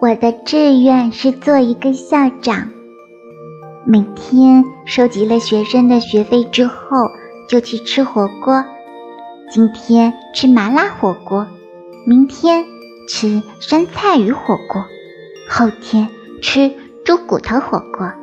我的志愿是做一个校长。每天收集了学生的学费之后就去吃火锅。今天吃麻辣火锅明天吃酸菜鱼火锅后天吃猪骨头火锅。